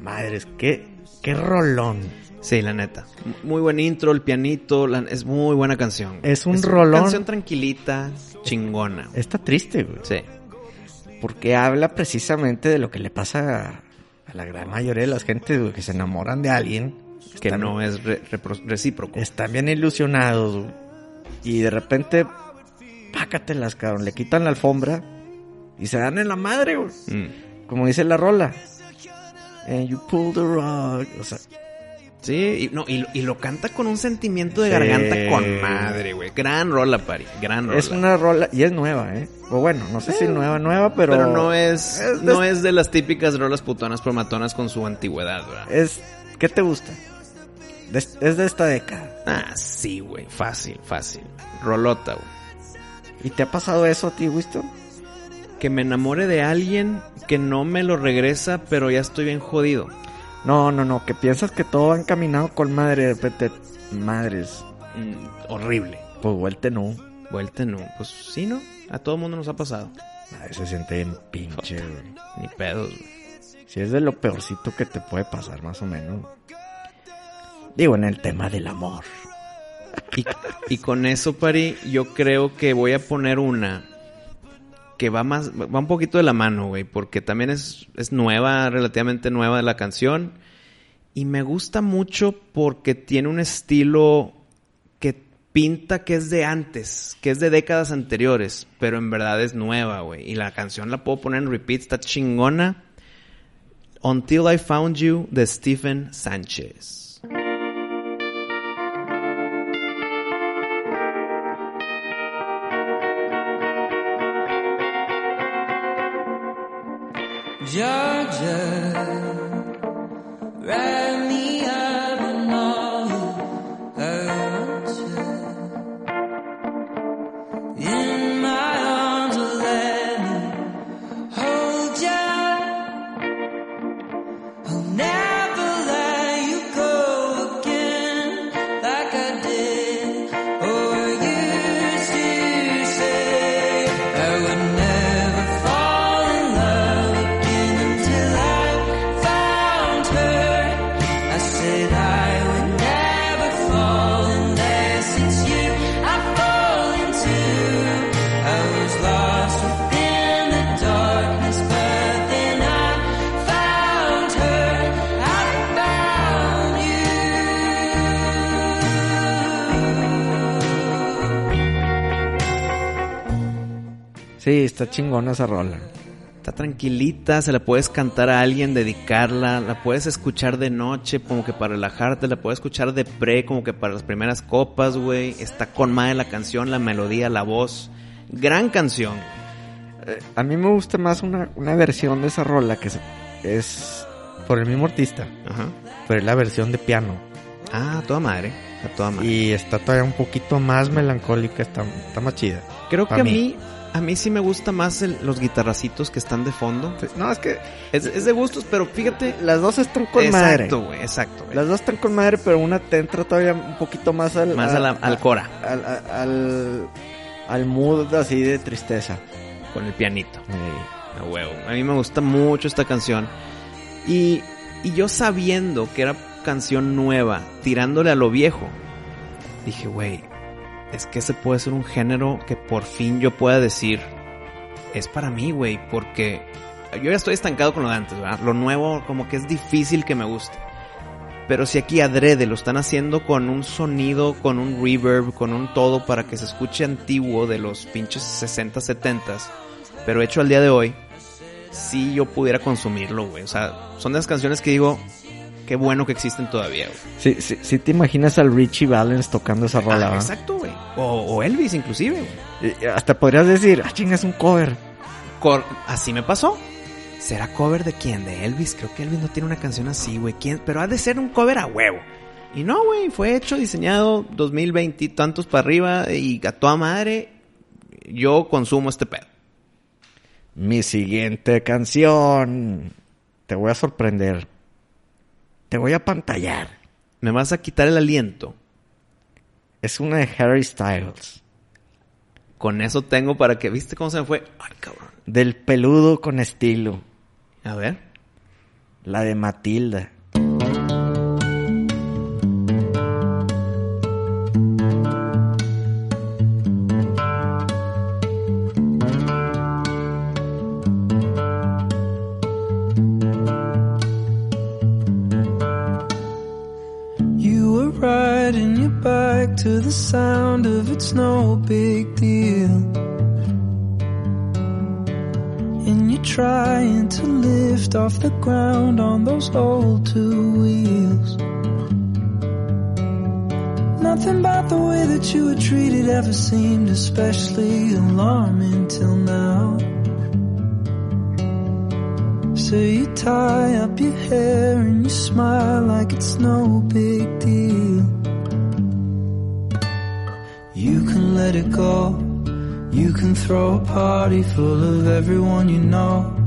Madres, qué, qué rolón. Sí, la neta. Muy buen intro, el pianito, la- es muy buena canción. Es un rolón. canción tranquilita, chingona. Está triste, güey. Sí. Porque habla precisamente de lo que le pasa a, a la gran mayoría de las gentes güey, que se enamoran de alguien. Que están- no es re- recíproco. Están bien ilusionados, güey, Y de repente, pácatelas, cabrón. Le quitan la alfombra y se dan en la madre, güey. Mm. Como dice la rola. And you pull the rug. O sea, Sí, y, no, y, lo- y lo canta con un sentimiento de Sí. garganta con madre, güey. Gran rola, Pari. Gran rola. es una rola y es nueva, ¿eh? O bueno, no sé si nueva, nueva, pero. Pero, no es, es de- no es de las típicas rolas putonas promatonas con su antigüedad, ¿verdad? Es. ¿Qué te gusta? De- es de esta década. Ah, sí, güey. Fácil, fácil. Rolota, güey. ¿Y te ha pasado eso a ti, Wisto? Que me enamore de alguien que no me lo regresa, pero ya estoy bien jodido. No, no, no, que piensas que todo va encaminado con madre, de repente, madres, Mm, horrible. pues vuelte no. Vuelta no. Pues sí, ¿no? A todo mundo nos ha pasado. Madre, se siente bien pinche, güey. Ni pedos, güey. Si es de lo peorcito que te puede pasar, más o menos. Digo, en el tema del amor. Y, y con eso, Pari, yo creo que voy a poner una que va más, va un poquito de la mano, güey, porque también es, es nueva, relativamente nueva la canción. Y me gusta mucho porque tiene un estilo que pinta que es de antes, que es de décadas anteriores, pero en verdad es nueva, güey. Y la canción la puedo poner en repeat, está chingona. Until I Found You de Stephen Sánchez. Georgia, Sí, está chingona esa rola. Está tranquilita, se la puedes cantar a alguien, dedicarla, la puedes escuchar de noche como que para relajarte, la puedes escuchar de pre como que para las primeras copas, güey. Está con madre la canción, la melodía, la voz. Gran canción. Eh, a mí me gusta más una, una versión de esa rola que es, es por el mismo artista, Ajá. pero es la versión de piano. Ah, a toda madre. A toda madre. Y está todavía un poquito más melancólica, está, está más chida. Creo que a mí. mí, a mí sí me gusta más el- los guitarracitos que están de fondo. No, es que Es, es de gustos, pero fíjate. las dos están con madre. exacto, güey, exacto. Las dos están con madre, pero una te entra todavía un poquito más al... Más a la- al cora. Al, al, mood así de tristeza. Con el pianito. Eh, A huevo. A mí me gusta mucho esta canción. Y, y yo sabiendo que era canción nueva, tirándole a lo viejo, dije, güey, es que ese puede ser un género que por fin yo pueda decir, es para mí, güey, porque yo ya estoy estancado con lo de antes, ¿verdad? Lo nuevo como que es difícil que me guste. Pero si aquí adrede lo están haciendo con un sonido, con un reverb, con un todo para que se escuche antiguo de los pinches 60, 70 pero hecho al día de hoy, si yo pudiera consumirlo, güey. O sea, son de las canciones que digo, qué bueno que existen todavía, güey. Sí, sí, sí te imaginas al Richie Valens tocando esa rola, Ah, ¿va? exacto, güey. O, o Elvis, inclusive, güey. Y hasta podrías decir, ah, chinga, es un cover. Cor- así me pasó. ¿Será cover de quién? De Elvis. Creo que Elvis no tiene una canción así, güey. ¿Quién? Pero ha de ser un cover a huevo. Y no, güey. Fue hecho, diseñado 2020 y tantos para arriba. Y a toda madre, yo consumo este pedo. Mi siguiente canción. Te voy a sorprender. Te voy a pantallar. Me vas a quitar el aliento. Es una de Harry Styles. Con eso tengo para que... ¿Viste cómo se me fue? Ay, cabrón. Del peludo con estilo. A ver. La de Matilda. Off the ground on those old two wheels. Nothing about the way that you were treated ever seemed especially alarming till now. So you tie up your hair and you smile like it's no big deal. You can let it go. You can throw a party full of everyone you know.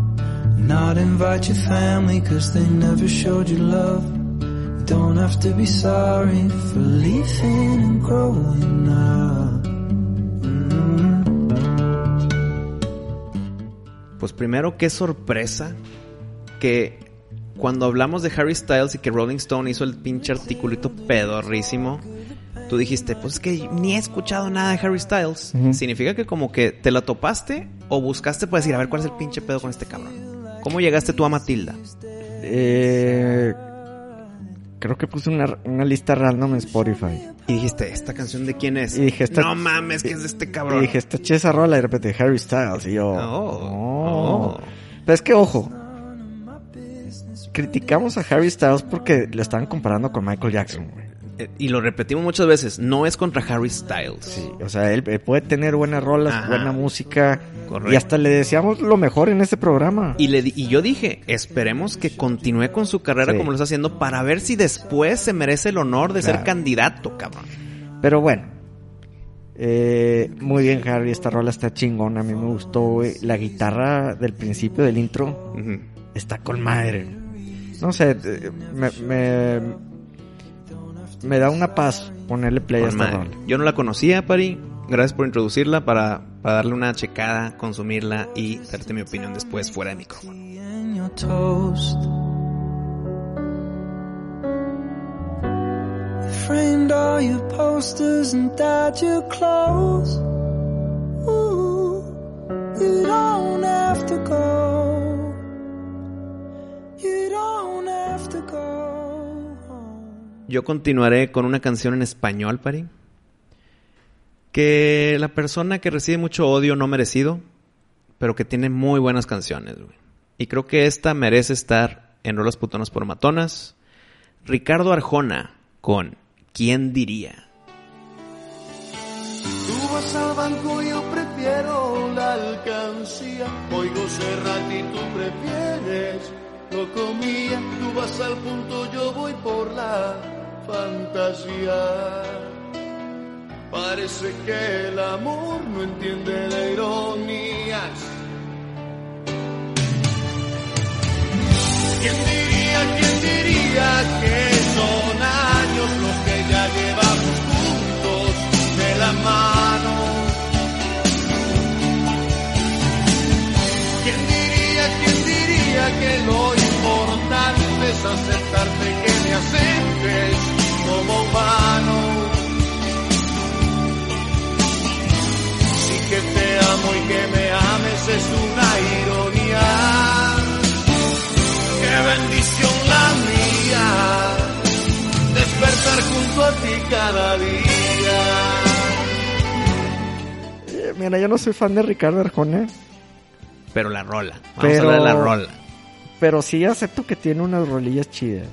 Not invite your family cause they never showed you love. You don't have to be sorry for leaving and growing up. Mm. Pues primero, qué sorpresa que cuando hablamos de Harry Styles y que Rolling Stone hizo el pinche articulito pedorrísimo, tú dijiste, pues es que ni he escuchado nada de Harry Styles. Significa que como que te la topaste o buscaste para decir, a ver cuál es el pinche pedo con este cabrón. ¿Cómo llegaste tú a Matilda? Eh, creo que puse una, una lista random en Spotify. Y dijiste, ¿esta canción de quién es? Y dije, esta- no mames, que es de este cabrón. Y dije, está chida esa rola y de repente Harry Styles. Y yo, Oh, oh. oh. Pero es que, ojo, criticamos a Harry Styles porque lo estaban comparando con Michael Jackson, güey. Eh, y lo repetimos muchas veces, no es contra Harry Styles. Sí, o sea, él, él puede tener buenas rolas, Ajá. buena música. Correcto. Y hasta le deseamos lo mejor en este programa. Y, le, y yo dije, esperemos que continúe con su carrera Sí. como lo está haciendo para ver si después se merece el honor de ser candidato, cabrón. Pero bueno. Eh, muy bien, Harry. Esta rola está chingona. A mí me gustó, güey. La guitarra del principio del intro está con madre. No sé, eh, me, me, me da una paz ponerle play a esta madre. rola. Yo no la conocía, Pari. Gracias por introducirla para, para darle una checada, consumirla y darte mi opinión después fuera de micrófono. framed all your posters and dyed your clothes. Ooh, you don't have to go. You don't have to go. Yo continuaré con una canción en español, Pari. Que la persona que recibe mucho odio no merecido pero que tiene muy buenas canciones, güey. Y creo que esta merece estar en Rolas Putonas por Matonas. Ricardo Arjona con ¿Quién diría? Tú vas al banco, yo prefiero la alcancía. Oigo Serrat y tú prefieres lo comía. Tú vas al punto, yo voy por la fantasía. Parece que el amor no entiende de ironías. ¿Quién diría, quién diría que son años los que ya llevamos juntos de la mano? ¿Quién diría, quién diría que lo importante es aceptarte que me aceptes como humano? Sí que te amo y que me ames es una ironía. Qué bendición la mía, despertar junto a ti cada día. Eh, Mira, yo no soy fan de Ricardo Arjona, Pero la rola. Vamos Pero- a hablar de la rola. pero sí acepto que tiene unas rolillas chidas.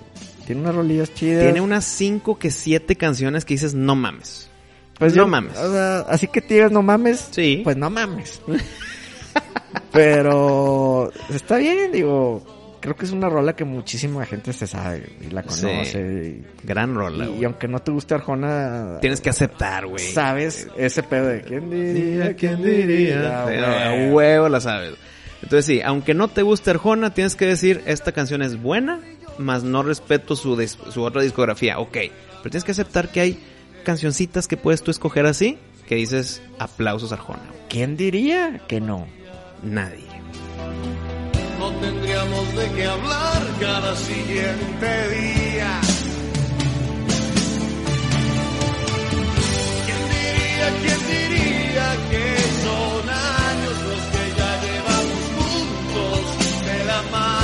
Tiene unas rolillas chidas. Tiene unas 5 que 7 canciones que dices, no mames. Pues no yo- mames. o sea, así que te digas no mames. Sí. Pues no mames. Pero está bien, digo. Creo que es una rola que muchísima gente se sabe y la Sí. conoce. Gran rola, Y, y aunque no te guste Arjona, Tienes que aceptar, güey. sabes ese pedo de quién diría, quién diría. Güey. a huevo la sabes. Entonces sí, aunque no te guste Arjona, tienes que decir, esta canción es buena, más no respeto su, su otra discografía. Ok, pero tienes que aceptar que hay cancioncitas que puedes tú escoger así, que dices, aplausos Arjona. ¿Quién diría que no? Nadie. no tendríamos de qué hablar cada siguiente día. ¿Quién diría, quién diría que son años los que ya llevamos juntos de la mano?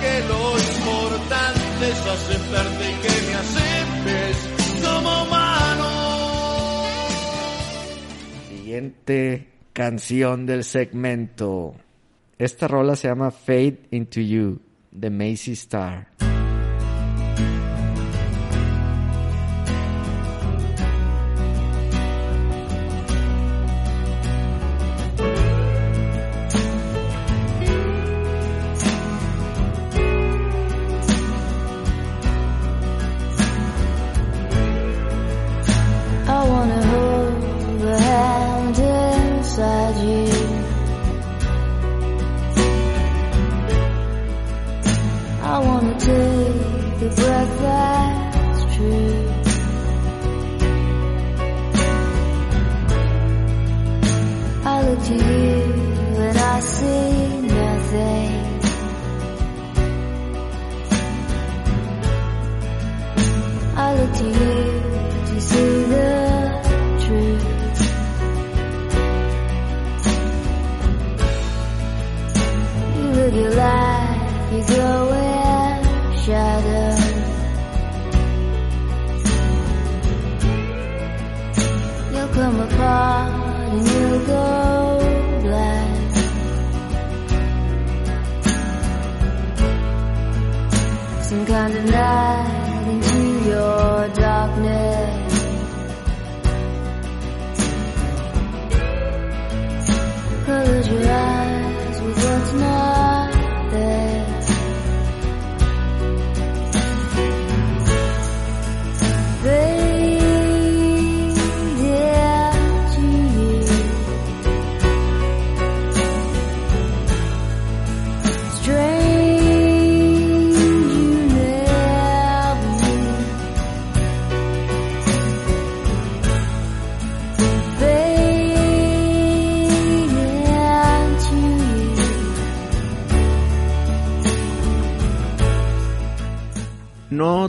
Que lo importante es aceptarte y que me aceptes como humano? Siguiente canción del segmento. Esta rola se llama Fade Into You de Macy Star. You and I see nothing. I look to you to see the truth. You you go in shadow. You'll come apart and you'll go kind of into your darkness. Close your eyes with what's not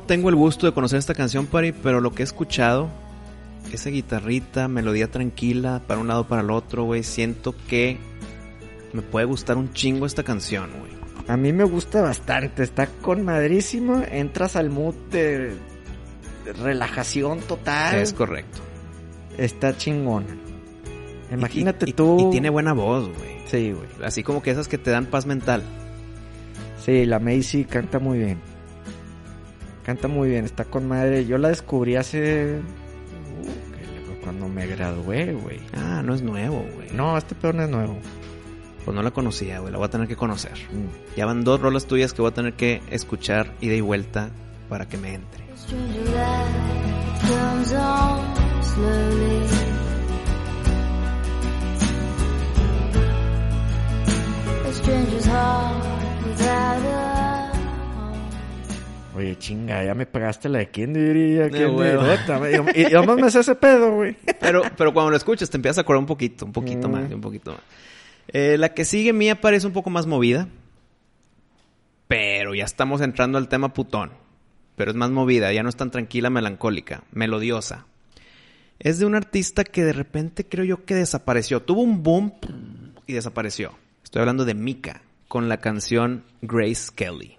tengo el gusto de conocer esta canción, Pari, pero lo que he escuchado, esa guitarrita, melodía tranquila, para un lado, para el otro, güey, siento que me puede gustar un chingo esta canción, güey. A mí me gusta bastante, está con madrísimo. Entras al mood de relajación total. Es correcto. Está chingón. Imagínate Y- y- tú. Y tiene buena voz, güey. Sí, güey. Así como que esas que te dan paz mental. Sí, la Macy canta muy bien. Canta muy bien, está con madre. Yo la descubrí hace. uh, que- cuando me gradué, güey. Ah, no es nuevo, güey. No, este peor no es nuevo. Pues no la conocía, güey. La voy a tener que conocer. Mm. Ya van dos rolas tuyas que voy a tener que escuchar ida y vuelta para que me entre. Stranger's heart without a home. Oye, chinga, ya me pagaste la de quién diría, quién diría. Y, y además me hace ese pedo, güey. Pero, pero cuando lo escuchas te empiezas a acordar un poquito, un poquito Mm. más, un poquito más. Eh, la que sigue mía parece un poco más movida. Pero ya estamos entrando al tema putón. Pero es más movida, ya no es tan tranquila, melancólica, melodiosa. Es de un artista que de repente creo yo que desapareció. Tuvo un boom y desapareció. Estoy hablando de Mika con la canción Grace Kelly.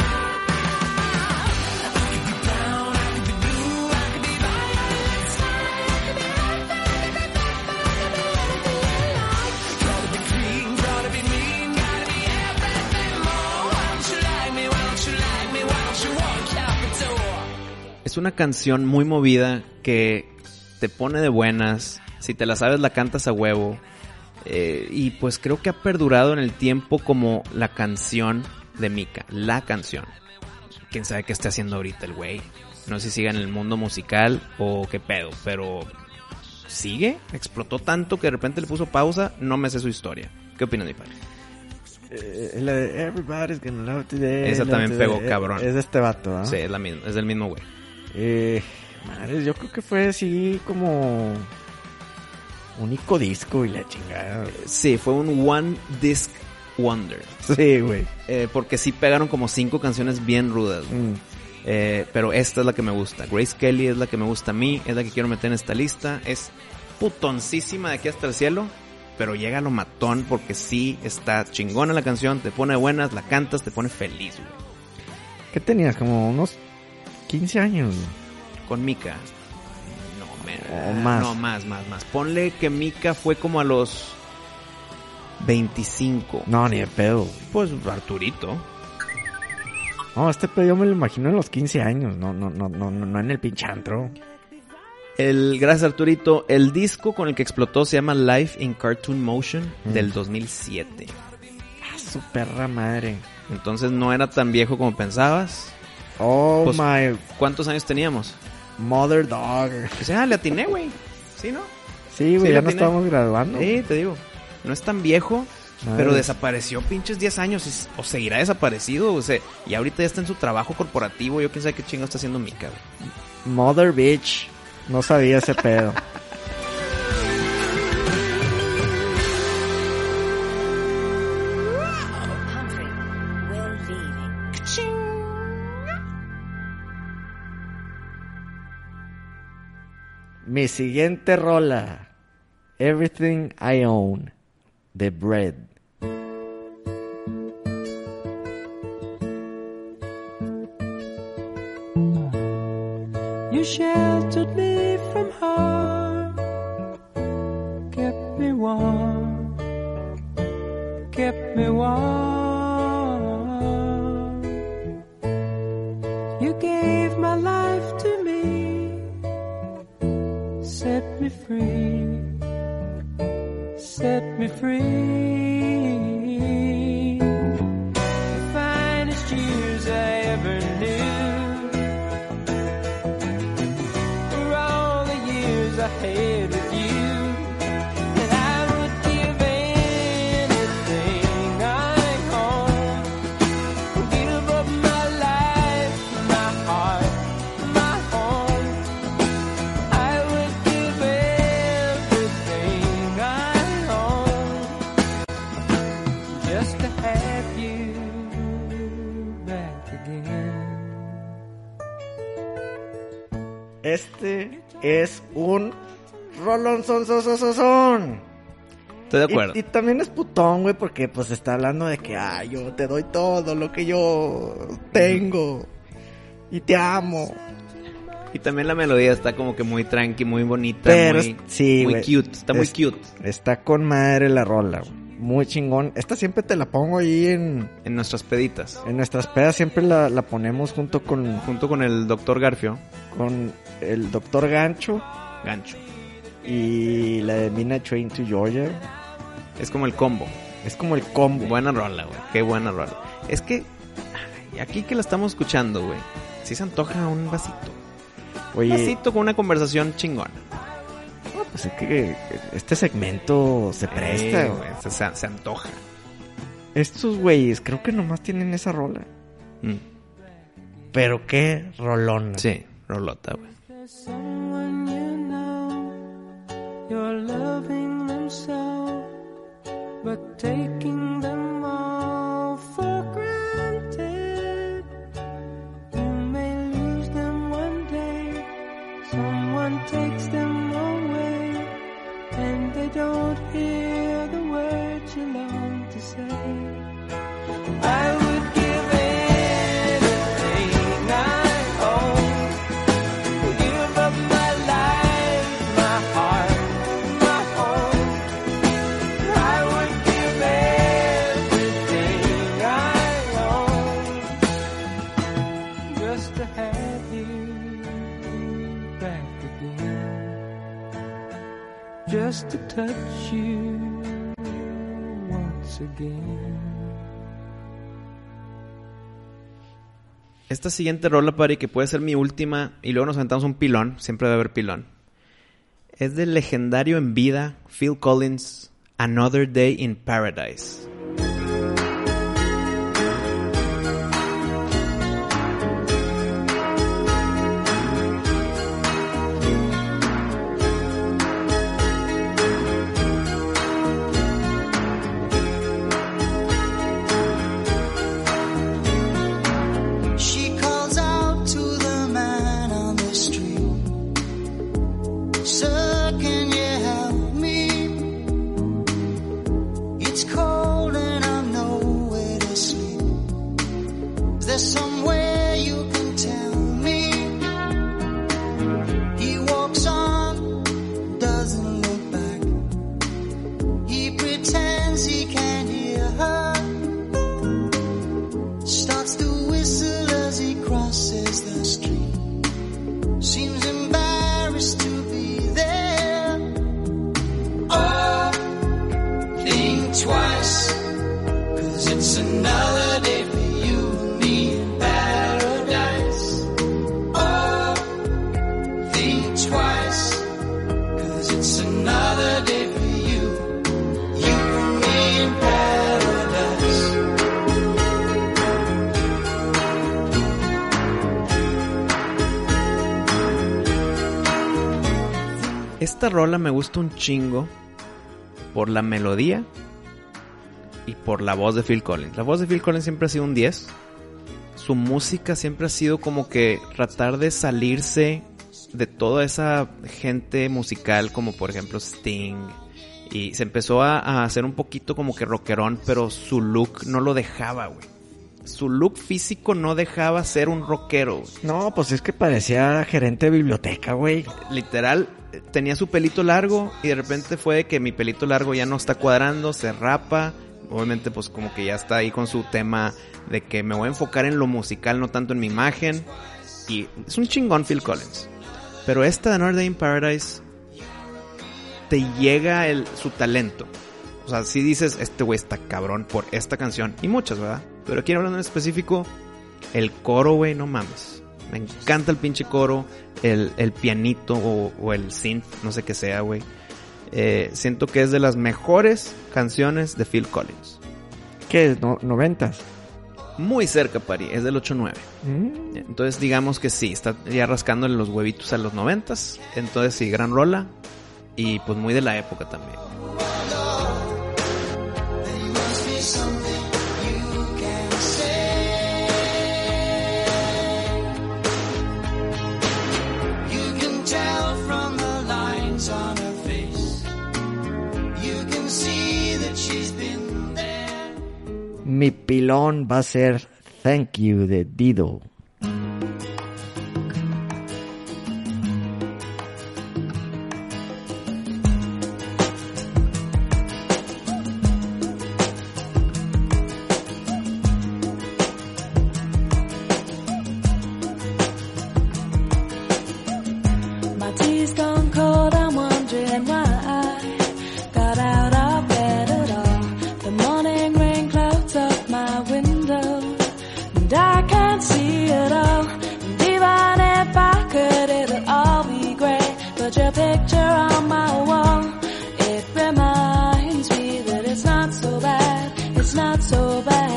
Es una canción muy movida que te pone de buenas. Si te la sabes, la cantas a huevo. Eh, y pues creo que ha perdurado en el tiempo como la canción de Mika. La canción. Quién sabe qué está haciendo ahorita el güey. No sé si sigue en el mundo musical o qué pedo, pero sigue. Explotó tanto que de repente le puso pausa. No me sé su historia. ¿Qué opinas, mi padre? Eh, la de Everybody's gonna love today. Esa love también today. pegó, cabrón. Es de este vato, ¿ah? Sí, es, la misma, es del mismo güey. Eh, madre, yo creo que fue así como. Único disco y la chingada. Sí, fue un One Disc Wonder. Sí, güey. Eh, porque sí pegaron como cinco canciones bien rudas. Mm. Eh, pero esta es la que me gusta. Grace Kelly es la que me gusta a mí, es la que quiero meter en esta lista. Es putoncísima de aquí hasta el cielo, pero llega a lo matón porque sí está chingona la canción, te pone buenas, la cantas, te pone feliz, güey. ¿Qué tenías? Como unos 15 años. Con Mika. No, O más. No, más, más, más. Ponle que Mika fue como a los 25. No, ni de pedo. Pues Arturito. No, este pedo yo me lo imagino en los 15 años. No, no, no, no, no, no en el pinche antro. El, gracias Arturito. El disco con el que explotó se llama Life in Cartoon Motion Mm. del 2007. Ah, su perra madre. Entonces no era tan viejo como pensabas. Oh Pues- my ¿Cuántos años teníamos? mother dog. Dice, ah, le atiné, güey. Sí, ¿no? Sí, güey, Sí, ya nos estábamos graduando. Sí, te digo. No es tan viejo, pero desapareció pinches 10 años. y- O seguirá desaparecido. O sea, y ahorita ya está en su trabajo corporativo. Yo quién sabe qué chingo está haciendo Mika, güey. Mother bitch. No sabía ese pedo. Mi siguiente rola. Everything I Own. The Bread. You sheltered me from harm, kept me warm, kept me warm. Free, set me free. just to. Este es un rolón son son son son. Estoy de acuerdo. Y, también es putón, güey, porque pues está hablando de que, ah, yo te doy todo lo que yo tengo y te amo. Y también la melodía está como que muy tranqui, muy bonita, muy, cute, está muy cute. Está con madre la rola, güey. Muy chingón. Esta siempre te la pongo ahí en, En nuestras peditas. en nuestras pedas. Siempre la, la ponemos junto con, Junto con el Dr. Garfio. con el Doctor Gancho Gancho. y la de Mina Train to Georgia. Es como el combo. Es como el combo. Buena rola, güey. Qué buena rola. Es que ay, aquí que la estamos escuchando, güey. Sí se antoja un vasito. Un vasito con una conversación chingona. Pues es que este segmento se presta, güey. se, se- se antoja. Estos güeyes creo que nomás tienen esa rola. Mm. Pero qué rolón. Sí, rolota, güey. There's someone you know, you're loving them so, but taking them Just to touch you once again. Esta siguiente rola, Pari, que puede ser mi última, y luego nos aventamos un pilón, siempre debe haber pilón. Es del legendario en vida Phil Collins, Another Day in Paradise. Chingo por la melodía y por la voz de Phil Collins. La voz de Phil Collins siempre ha sido un 10. Su música siempre ha sido como que tratar de salirse de toda esa gente musical como por ejemplo Sting. Y se empezó a, a hacer un poquito como que rockerón, pero su look no lo dejaba, güey. Su look físico no dejaba ser un rockero, No, pues es que parecía gerente de biblioteca, güey. literal tenía su pelito largo y de repente fue que mi pelito largo ya no está cuadrando, se rapa. Obviamente pues como que ya está ahí con su tema de que me voy a enfocar en lo musical, no tanto en mi imagen. Y es un chingón Phil Collins. Pero esta de Day in Paradise te llega el, su talento. O sea, si dices, este güey está cabrón por esta canción. Y muchas, ¿verdad? Pero aquí hablando en específico, el coro, güey, no mames. Me encanta el pinche coro, el, el pianito o, o el synth, no sé qué sea, güey. Eh, siento que es de las mejores canciones de Phil Collins. ¿Qué es? No, ¿Noventas? Muy cerca, Pari, es del 8-9. Mm. Entonces digamos que sí, está ya rascándole los huevitos a los noventas. Entonces sí, gran rola. Y pues muy de la época también. Mi pilón va a ser Thank You de Dido. And I can't see it all. And even if I could, it'll all be great. But your picture on my wall, it reminds me that it's not so bad, it's not so bad.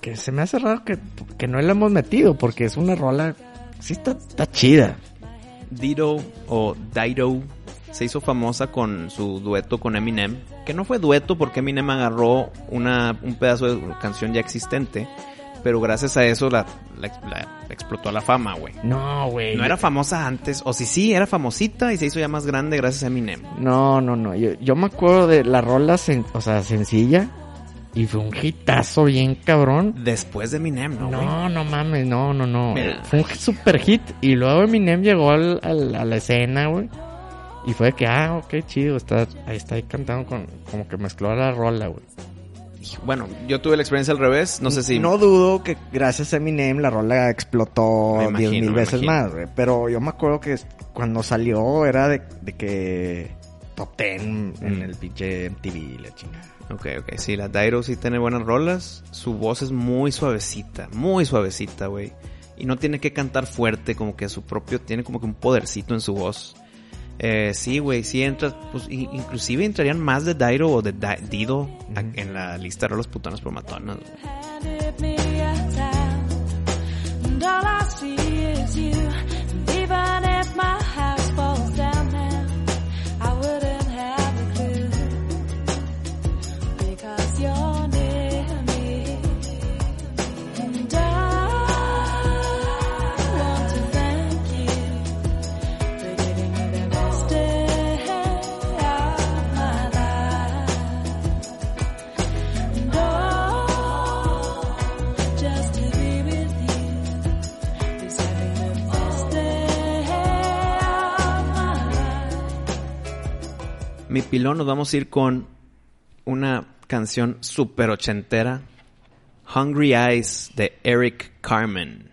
Que se me hace raro que, que no la hemos metido porque es una rola... Sí está, está chida. Dido o Dido se hizo famosa con su dueto con Eminem, que no fue dueto porque Eminem agarró una, un pedazo de canción ya existente, pero gracias a eso la, la- la explotó a la fama, güey. No, güey. No era famosa antes, o si sí, era famosita y se hizo ya más grande gracias a Eminem. No, no, no. Yo, yo me acuerdo de la rola, sen- o sea, sencilla. Y fue un hitazo bien cabrón. Después de Eminem, ¿no? No, no mames, no, no, no. Mira. Fue un super hit. Y luego Eminem llegó al, al- a la escena, güey. Y fue que, ah, ok, chido. Está, ahí está ahí cantando con, como que mezcló la rola, güey. Bueno, yo tuve la experiencia al revés, no sé si... No dudo que gracias a Eminem la rola explotó Me 10 imagino, mil veces imagino. más, güey. Pero yo me acuerdo que cuando salió era de, de que top 10 en Mm. el pinche MTV y la chingada. Ok, ok, sí, la Dairo sí tiene buenas rolas. Su voz es muy suavecita, muy suavecita, güey. Y no tiene que cantar fuerte, como que su propio, tiene como que un podercito en su voz. Eh, sí, güey, sí entra, pues inclusive entrarían más de Dairo o de Da- Dido en la lista de rolas putonas por matonas. güey. handed me a towel, and all I see is you. And even if my pilón nos vamos a ir con una canción super ochentera, Hungry Eyes de Eric Carmen.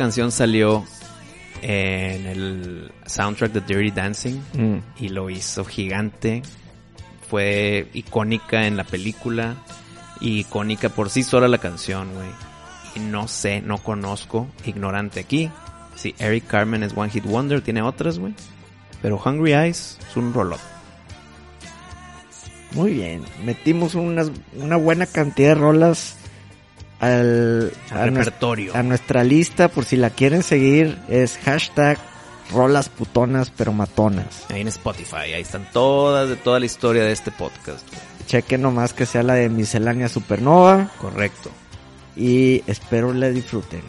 Canción salió en el soundtrack de Dirty Dancing Mm. y lo hizo gigante. Fue icónica en la película y icónica por sí sola la canción, güey. Y no sé, no conozco, ignorante aquí. Si Eric Carmen es One Hit Wonder, tiene otras, güey. Pero Hungry Eyes es un rollo. Muy bien. Metimos unas, una buena cantidad de rolas al, Al a, repertorio. a nuestra lista. Por si la quieren seguir, es hashtag rolas putonas pero matonas. Ahí en Spotify, ahí están todas de toda la historia de este podcast. Chequen nomás que sea la de miscelánea supernova. Correcto. y espero le disfruten.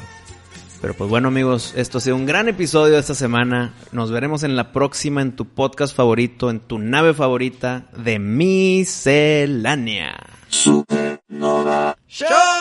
Pero pues bueno amigos, esto ha sido un gran episodio de esta semana. Nos veremos en la próxima en tu podcast favorito, en tu nave favorita de Miscelánea. Supernova. ¡Show!